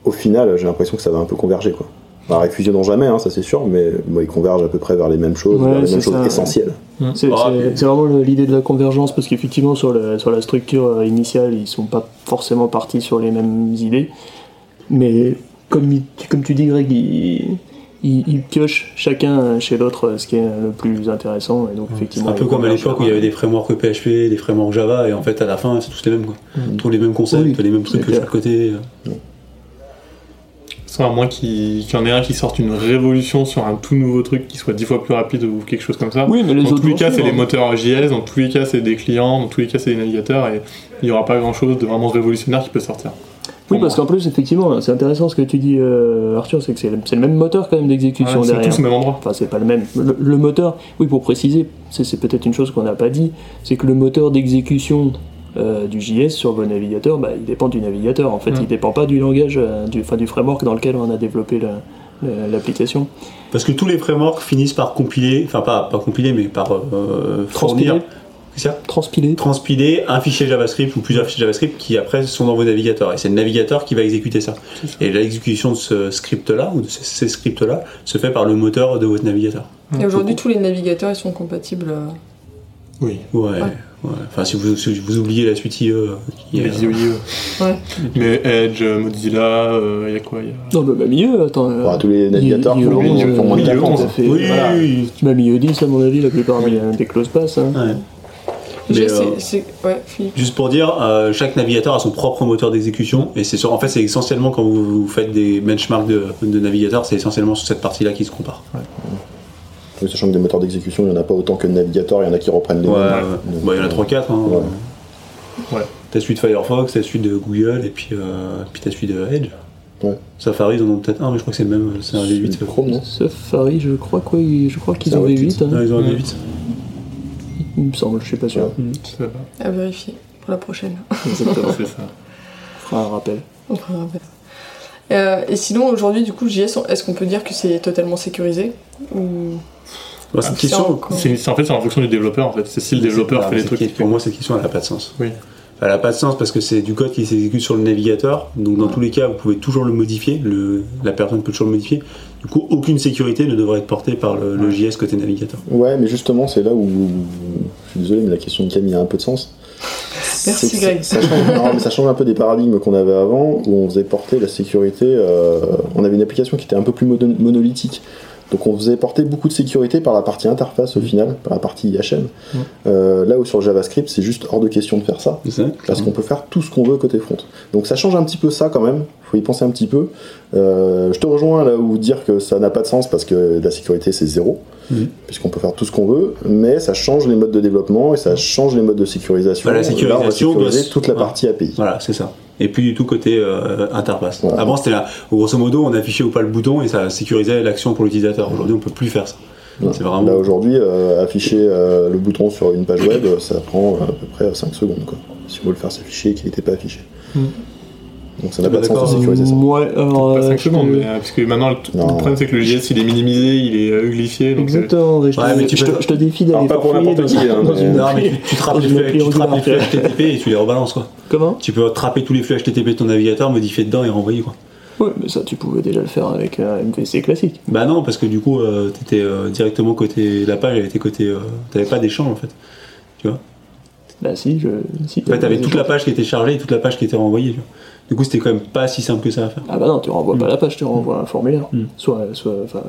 Au final, j'ai l'impression que ça va un peu converger, quoi. Alors, ils fusionnent jamais, hein, ça c'est sûr, mais bon, ils convergent à peu près vers les mêmes choses, Ouais, vers les mêmes choses essentielles. C'est Ah, vraiment l'idée de la convergence parce qu'effectivement sur, la structure euh, initiale ils sont pas forcément partis sur les mêmes idées mais comme, il- comme tu dis Greg ils, ils- ils piochent chacun chez l'autre euh, ce qui est le plus intéressant et donc C'est effectivement un peu comme à l'époque où il y avait des frameworks PHP, des frameworks Java, et en fait, à la fin, c'est tous les mêmes. Quoi. Tous les mêmes concepts, Oui, les mêmes trucs de chaque côté. À moins qu'il y en ait un qui sorte une révolution sur un tout nouveau truc qui soit dix fois plus rapide ou quelque chose comme ça. oui mais les dans autres tous les cas, c'est les hein. moteurs JS, dans tous les cas, c'est des clients, dans tous les cas, c'est des navigateurs, et il n'y aura pas grand chose de vraiment révolutionnaire qui peut sortir. oui parce qu'en plus effectivement c'est intéressant ce que tu dis euh, Arthur c'est que c'est le, c'est le même moteur quand même d'exécution Ouais, c'est derrière tous au même endroit. Enfin, c'est pas le même. Le, le moteur, oui, pour préciser, c'est c'est peut-être une chose qu'on n'a pas dit, c'est que le moteur d'exécution euh, du JS sur vos navigateurs, bah, il dépend du navigateur. En fait, Mm. il dépend pas du langage, euh, du, enfin, du framework dans lequel on a développé la- la- l'application. Parce que tous les frameworks finissent par compiler, enfin pas, pas compiler, mais par euh, Transpiler. fournir, c'est ça Transpiler. transpiler un fichier JavaScript ou plusieurs fichiers JavaScript qui après sont dans vos navigateurs. Et c'est le navigateur qui va exécuter ça. Et l'exécution de ce script-là, ou de ces, scripts-là, se fait par le moteur de votre navigateur. Et aujourd'hui, tous les navigateurs ils sont compatibles. euh, Oui. Ouais. ouais. Enfin, si vous, si vous oubliez la suite IE, euh, qui est, Les IE. Ouais. Mais Edge, Mozilla, il y a quoi y a... Non, mais même IE, attends. euh, tous les navigateurs IE, font moins de IE, 4 ans. tout à fait. Oui, Voilà. oui, Même IE 10, à mon avis, la plupart des, des close pass. hein. ouais. Mais, euh, c'est. Ouais, Philippe. Juste pour dire, euh, chaque navigateur a son propre moteur d'exécution et c'est en fait c'est essentiellement quand vous, vous faites des benchmarks de, de navigateurs, c'est essentiellement sur cette partie-là qui se compare. Mais Sachant que des moteurs d'exécution, il n'y en a pas autant que de navigateurs, il y en a qui reprennent les Ouais, mêmes. ouais. Donc, Bah, il y en a euh, 3-4. Hein. Ouais. T'as celui de Firefox, t'as celui de Google et puis, euh, puis t'as celui de Edge. Ouais. Safari, ils en ont peut-être un, mais je crois que c'est le même, c'est un V8. c'est Chrome, non Safari, je crois quoi, je crois qu'ils ont un V8, hein, ils ont un Ouais. V8. il me semble, je suis pas sûr. À vérifier pour la prochaine. Exactement. C'est [LAUGHS] ça. On fera un rappel. On fera un rappel. Euh, et sinon, aujourd'hui, du coup, JS, est-ce qu'on peut dire que c'est totalement sécurisé Ou... Bah, c'est une question. c'est en fait, c'est en fonction du développeur. En fait, c'est si le développeur C'est- fait les trucs. Pour moi, cette question, elle n'a pas de sens. Oui. Elle n'a pas de sens parce que c'est du code qui s'exécute sur le navigateur. Donc, dans tous les cas, vous pouvez toujours le modifier. Le, la personne peut toujours le modifier. Du coup, aucune sécurité ne devrait être portée par le, le JS côté navigateur. Ouais, mais justement, c'est là où. Je suis désolé, mais la question de Camille a un peu de sens. Merci, Greg. Ça, ça change, non, mais ça change un peu des paradigmes qu'on avait avant, où on faisait porter la sécurité. euh, on avait une application qui était un peu plus mono- monolithique. Donc on faisait porter beaucoup de sécurité par la partie interface au final, par la partie IHM. Euh, là où sur JavaScript, c'est juste hors de question de faire ça. Parce qu'on peut faire tout ce qu'on veut côté front. Donc ça change un petit peu ça quand même, faut y penser un petit peu. Euh, je te rejoins là où dire que ça n'a pas de sens parce que la sécurité c'est zéro, puisqu'on peut faire tout ce qu'on veut, mais ça change les modes de développement et ça change les modes de sécurisation. Bah, la Là, on va sécurisation sécuriser doit- toute la partie API. Voilà, c'est ça. Et plus du tout côté euh, interface. Avant, c'était là, grosso modo, on affichait ou pas le bouton et ça sécurisait l'action pour l'utilisateur. Aujourd'hui, on peut plus faire ça. C'est vraiment. Là aujourd'hui, euh, afficher euh, le bouton sur une page web, ça prend à peu près 5 secondes. Quoi. Si on veut le faire s'afficher et qu'il n'était pas affiché. Hmm. Donc ça n'a pas de sens de d'accord. sécuriser ça. Ouais, alors. Pas euh, 5 je secondes, te- mais, euh, parce que maintenant le, problème c'est que le JS il est minimisé, il est uglifié. Donc, euh, Exactement, je, te- Ouais, mais tu je peux- te, je te défie d'aller pas pour n'importe qui, hein, dans mais- une Non, mais tu, trappes les flux. HTTP et tu les rebalances quoi. Comment? Tu peux trapper tous les flux HTTP de ton navigateur, modifier dedans et renvoyer quoi. Ouais, mais ça, tu pouvais déjà le faire avec un MVC classique. Bah non, parce que du coup, euh, t'étais euh, directement côté. La page, elle était côté. euh, T'avais pas d'échange en fait. Tu vois? Bah, si, je. Si, En fait, t'avais toute la page qui était chargée et toute la page qui était renvoyée. tu vois. Du coup, c'était quand même pas si simple que ça à faire. Ah bah non, tu renvoies pas la page, tu renvoies un formulaire. Mm. Soit, soit, enfin,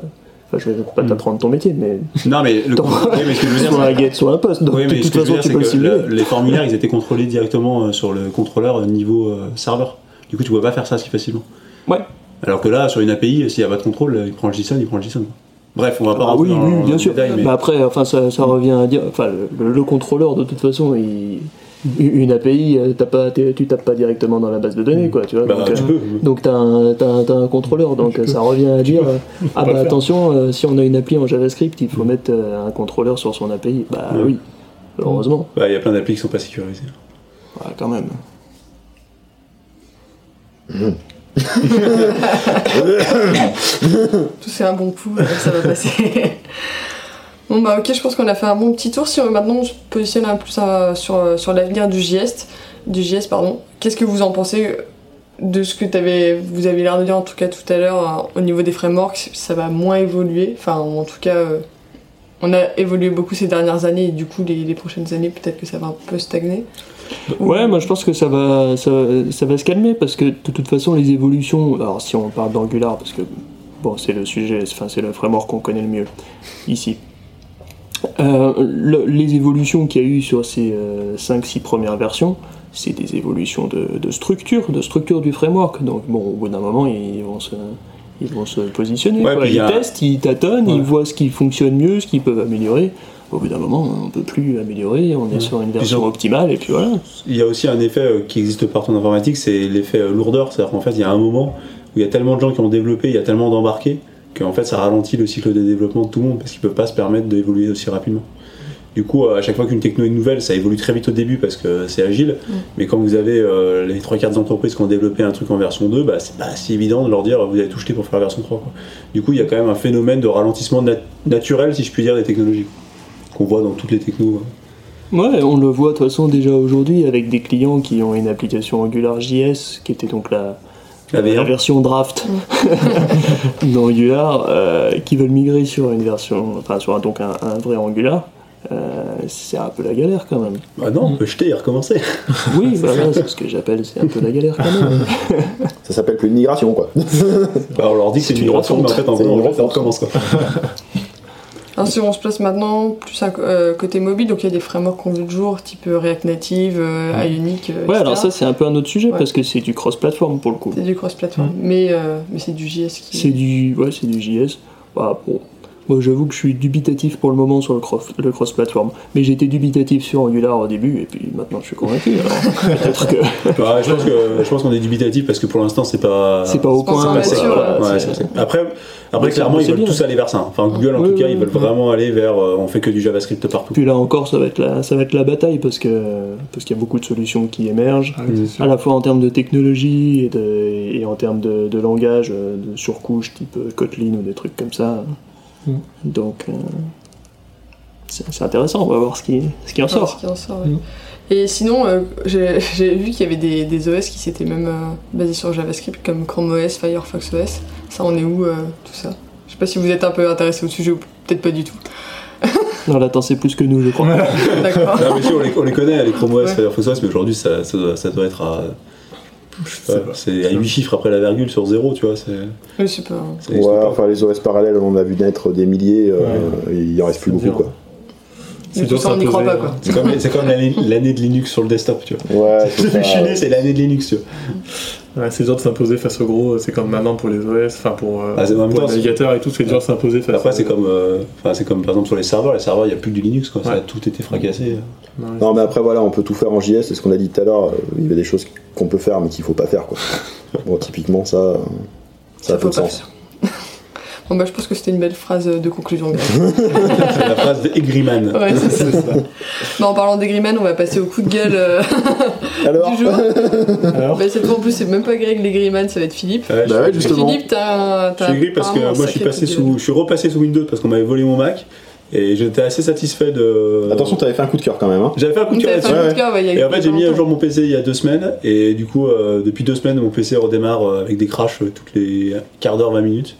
je vais pas t'apprendre ton métier, mais Non, mais le. [LAUGHS] Oui, mais ce que je veux dire, soit un get, soit un poste. Donc Oui, de mais ce toute que je veux façon, dire, tu c'est peux le les formulaires, ils étaient contrôlés directement euh, sur le contrôleur euh, niveau euh, serveur. Du coup, tu pouvais pas faire ça si facilement. Ouais. Alors que là, sur une API, s'il n'y a pas de contrôle, il prend le JSON, il prend le JSON. Bref, on va pas Ah oui, dans, oui, bien sûr. détail, mais Bah après, enfin, ça, ça revient à dire, enfin, le, le contrôleur de toute façon, il, une API, euh, t'as pas, tu tapes pas directement dans la base de données, quoi, tu vois. bah, donc, tu euh, donc t'as un, t'as un- contrôleur, donc ça revient à dire, euh, ah bah attention, euh, si on a une appli en JavaScript, il faut mettre euh, un contrôleur sur son API. Bah Ouais. oui, heureusement. Bah, Il y a plein d'applis qui sont pas sécurisées. Ouais, quand même. [LAUGHS] Tout c'est un bon coup, ça va passer. [LAUGHS] bon bah ok, je pense qu'on a fait un bon petit tour. Si on, maintenant on se positionne un peu euh, sur, euh, sur l'avenir du JS, du pardon. Qu'est-ce que vous en pensez de ce que t'avais, vous avez l'air de dire en tout cas tout à l'heure euh, au niveau des frameworks, ça va moins évoluer? Enfin en tout cas, euh, on a évolué beaucoup ces dernières années et du coup les, les prochaines années peut-être que ça va un peu stagner? Ouais, moi je pense que ça va, ça, ça va se calmer parce que de toute façon les évolutions, alors si on parle d'Angular, parce que bon c'est le sujet, enfin c'est le framework qu'on connaît le mieux ici. Euh, le- les évolutions qu'il y a eu sur ces 5-6 premières versions, c'est des évolutions de, de structure, de structure du framework. Donc bon, au bout d'un moment ils vont se, ils vont se positionner. Ouais, quoi. Ils a- testent, ils tâtonnent, Ouais. ils voient ce qui fonctionne mieux, ce qu'ils peuvent améliorer. Au bout d'un moment, on peut plus améliorer, on est sur une version optimale et puis voilà. Il y a aussi un effet euh, qui existe partout en informatique, c'est l'effet euh, lourdeur. C'est-à-dire qu'en fait, il y a un moment où il y a tellement de gens qui ont développé, il y a tellement d'embarqués, qu'en fait, ça ralentit le cycle de développement de tout le monde parce qu'ils peuvent pas se permettre d'évoluer aussi rapidement. Du coup, à chaque fois qu'une techno est nouvelle, ça évolue très vite au début parce que c'est agile. Mais quand vous avez euh, les trois quarts des entreprises qui ont développé un truc en version 2, bah, c'est pas si évident de leur dire vous avez tout jeté pour faire la version 3. quoi. Du coup, il y a quand même un phénomène de ralentissement nat- naturel, si je puis dire, des technologies qu'on voit dans toutes les technos. euh. Ouais, on le voit de toute façon déjà aujourd'hui avec des clients qui ont une application AngularJS qui était donc la, La la V1. version draft [LAUGHS] d'Angular euh, qui veulent migrer sur une version, enfin sur un, donc un, un vrai Angular. Euh, c'est un peu la galère quand même. Bah non, on peut jeter et recommencer. Oui, [LAUGHS] voilà, c'est ce que j'appelle, c'est un peu la galère quand même. [LAUGHS] Ça s'appelle plus une migration quoi. Bah, on leur dit que c'est C'est une migration, mais en fait, en vrai, on recommence quoi. Alors si on se place maintenant plus à- euh, côté mobile, donc il y a des frameworks qu'on vu le jour, type euh, React Native, euh, Ionic, Ouais, alors ça c'est un peu un autre sujet Ouais. parce que c'est du cross-platform pour le coup. c'est du cross-platform, mais, euh, mais c'est du JS qui... C'est du, ouais, c'est du JS. Bah, bon. Moi, j'avoue que je suis dubitatif pour le moment sur le cross, le cross-platform. Mais j'étais dubitatif sur Angular au début, et puis maintenant je suis convaincu. Alors, [LAUGHS] peut-être que Bah, je pense que je pense qu'on est dubitatif parce que pour l'instant c'est pas c'est pas au pas point. mais sûr, c'est- voilà, Ouais, c'est- c'est- c'est- Après, clairement ils veulent bien. tous aller vers ça. Enfin Google en Oui, tout cas oui, ils veulent vraiment aller vers euh, on fait que du JavaScript partout. Puis là encore, ça va être la, ça va être la bataille parce que parce qu'il y a beaucoup de solutions qui émergent, Ah à la fois en termes de technologie et, de- et en termes de, de langage, euh, de surcouche type euh, Kotlin ou des trucs comme ça. Mm. Donc euh, c'est c'est intéressant. On va voir ce qui, ce qui en sort. ce qui en sort, ouais. Mm. Et sinon, euh, j'ai j'ai vu qu'il y avait des, des OS qui s'étaient même euh, basés sur JavaScript, comme Chrome OS, Firefox OS. Ça, on est où, euh, tout ça? Je sais pas si vous êtes un peu intéressé au sujet ou peut-être pas du tout. [LAUGHS] Non, là, t'en sais plus que nous, je crois. [LAUGHS] D'accord. Non, mais si, on, les, on les connaît, les Chrome OS, Ouais. Firefox OS, mais aujourd'hui ça, ça, doit, ça doit être à. C'est à 8 chiffres après la virgule sur 0, tu vois. C'est, Oui, c'est pas. Ouais, pas. enfin les OS parallèles, on en a vu naître des milliers, euh, il en reste plus beaucoup dur. quoi. C'est Du dur coup, ça, on n'y d'imposer, croit pas, quoi. C'est comme, l'année, de Linux sur le desktop, tu vois. Ouais, [LAUGHS] c'est Je suis ça. né, c'est l'année de Linux, tu vois. Ouais, c'est dur de s'imposer face au gros, c'est comme maintenant pour les OS, enfin pour, euh, Ah, pour temps, les navigateurs et tout, c'est dur de s'imposer face Après, au- c'est comme, euh, enfin, c'est comme par exemple sur les serveurs. Les serveurs, il n'y a plus que du Linux, quoi. Ça a tout été fracassé. Non, Non mais après voilà, on peut tout faire en JS, c'est ce qu'on a dit tout à l'heure, euh, il y a des choses qu'on peut faire mais qu'il faut pas faire quoi. [LAUGHS] Bon typiquement ça, euh, ça a faut peu de pas sens. faire. Bon, bah, je pense que c'était une belle phrase de conclusion. [LAUGHS] c'est la phrase de Egriman. Ouais, c'est ça. Bah, en parlant d'Egriman, on va passer au coup de gueule euh, [LAUGHS] Alors du jour. Alors bah, cette fois, en plus, c'est même pas Greg l'Egriman, ça va être Philippe. Ouais, je Bah ouais suis- justement. Philippe, t'as un. Je t'as suis gris parce que moi je suis passé sous, je repassé sous Windows parce qu'on m'avait volé mon Mac et j'étais assez satisfait de. Attention t'avais fait un coup de cœur quand même hein. J'avais fait un coup de cœur là-dessus. ouais, Et en fait, j'ai mis à jour mon PC il y a deux semaines, et du coup, euh, depuis deux semaines, mon PC redémarre euh, avec des crashs toutes les quarts d'heure, 20 minutes.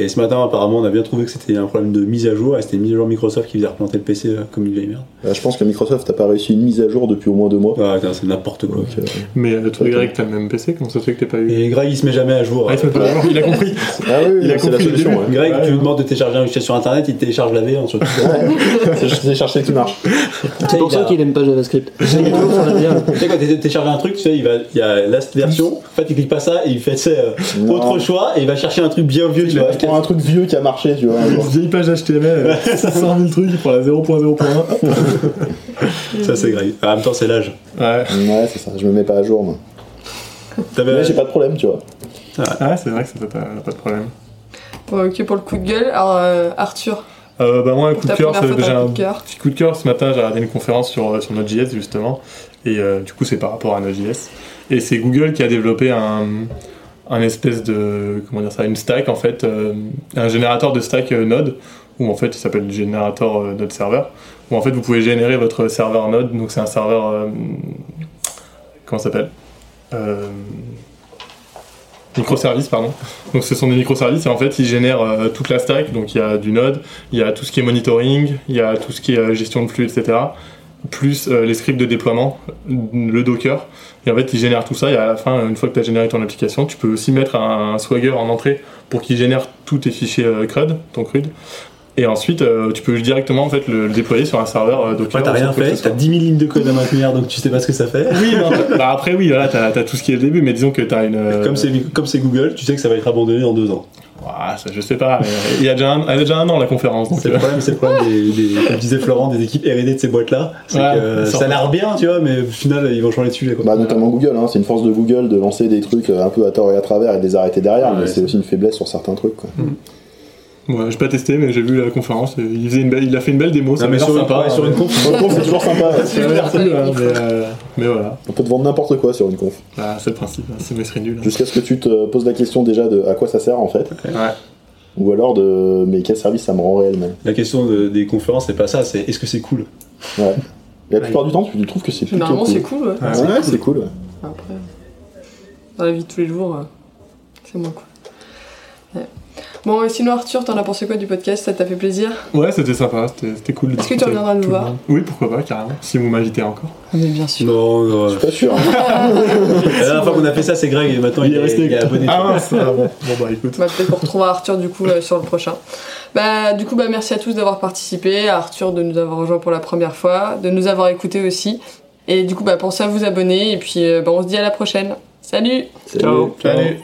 Et ce matin, apparemment, on a bien trouvé que c'était un problème de mise à jour, et c'était une mise à jour Microsoft qui faisait replanter le PC euh, comme une vieille merde. Euh, Je pense que Microsoft n'a pas réussi une mise à jour depuis au moins deux mois. Ouais, putain, c'est n'importe quoi. Donc, euh, Mais euh, toi, Greg, t'as le même PC, comment ça se fait que t'as pas eu Et Greg, il se met jamais à jour. Ah, il se met pas à jour, il a compris Ah oui, oui, Il a c'est la compris le solution. ouais. Greg, Ouais, tu lui ouais. demandes de télécharger un logiciel sur internet, il télécharge la V ensuite. [LAUGHS] C'est c'est chercher qui marche. C'est pour ça qu'il aime pas JavaScript. La. [LAUGHS] Tu sais, quand tu télécharges un truc, tu sais, il, va, il y a la version, en fait, il clique pas ça, et il fait, euh, autre choix, et il va chercher un truc bien vieux, tu vois. Un truc vieux qui a marché, tu vois. Une vieille page HTML, [LAUGHS] euh, 600 000 trucs, il prend la 0.0.1. [LAUGHS] Ça, c'est Greg. En même temps, c'est l'âge. Ouais, Ouais, c'est ça, je me mets pas à jour moi. Mais j'ai pas de problème, tu vois. ah, c'est vrai que ça peut pas, de problème. Bon, ok pour le coup de gueule. Alors, euh, Arthur, Euh, bah moi un coup de cœur, t'as un un coup de cœur. petit coup de cœur. Ce matin, j'ai regardé une conférence sur, euh, sur Node.js justement, et euh, du coup c'est par rapport à Node.js. Et c'est Google qui a développé un, un espèce de comment dire ça, une stack en fait, euh, un générateur de stack euh, Node, où en fait il s'appelle le générateur Node Server, où en fait vous pouvez générer votre serveur Node. Donc c'est un serveur euh, comment s'appelle euh, microservices pardon. Donc ce sont des microservices et en fait ils génèrent euh, toute la stack. Donc il y a du node il y a tout ce qui est monitoring il y a tout ce qui est gestion de flux etc plus euh, les scripts de déploiement le docker et en fait ils génèrent tout ça et à la fin une fois que tu as généré ton application tu peux aussi mettre un, swagger en entrée pour qu'il génère tous tes fichiers euh, CRUD ton CRUD et ensuite euh, tu peux directement en fait le, déployer sur un serveur docker Ouais, t'as rien fait, t'as soit. 10 000 lignes de code à maintenir, donc tu sais pas ce que ça fait. oui non, bah après oui voilà t'as as tout ce qui est le début mais disons que t'as une Comme c'est comme c'est Google, tu sais que ça va être abandonné dans deux ans. Ouah, ça, je sais pas mais il y a déjà un, il y a déjà un an la conférence donc C'est le euh, problème, c'est le problème des, des- comme disait Florent, des équipes R&D de ces boîtes-là. Ouais, ça a l'air bien, tu vois, mais au final, ils vont changer de sujet. Quoi. Bah, notamment Google, hein. c'est une force de Google de lancer des trucs euh, un peu à tort et à travers et de les arrêter derrière, Ouais, mais c'est- aussi une faiblesse sur certains trucs. Quoi. Ouais, j'ai pas testé, mais j'ai vu la conférence. Il, faisait une belle- il a fait une belle démo, Non, mais sur, une- sympa. ouais, sur une hein. conf, Sur une conf, c'est toujours sympa. [LAUGHS] Ça hein, mais, euh, mais voilà, On peut te vendre n'importe quoi sur une conf. Bah, c'est le principe, hein, sinon il serait nul. hein. Jusqu'à ce que tu te poses la question déjà de à quoi ça sert en fait, Ouais. ou alors de mais quel service ça me rend réel même. la question de- des conférences, c'est pas ça, c'est est-ce que c'est cool? Ouais. Et la plupart du temps, tu trouves que c'est plutôt Généralement, cool. c'est cool, ouais. Ouais, Ouais, c'est cool. ouais. Après, dans la vie de tous les jours, euh, c'est moins cool. Ouais. Bon, et sinon, Arthur, t'en as pensé quoi du podcast? Ça t'a fait plaisir? Ouais, c'était sympa, c'était cool. de Est-ce que tu reviendras nous voir. Oui, pourquoi pas, carrément, si vous m'invitez encore. Mais bien sûr. Non, non. Je suis pas sûr. hein. [LAUGHS] La dernière fois qu'on a fait ça, c'est Greg, et maintenant il, est, il est abonné. Ah ah, bon. bon bah écoute. Bah, peut-être qu'on retrouvera Arthur du coup euh, sur le prochain. Bah, du coup, bah, merci à tous d'avoir participé, à Arthur de nous avoir rejoint pour la première fois, de nous avoir écoutés aussi. Et du coup, bah, pensez à vous abonner et puis euh, bah, on se dit à la prochaine. Salut Salut. Salut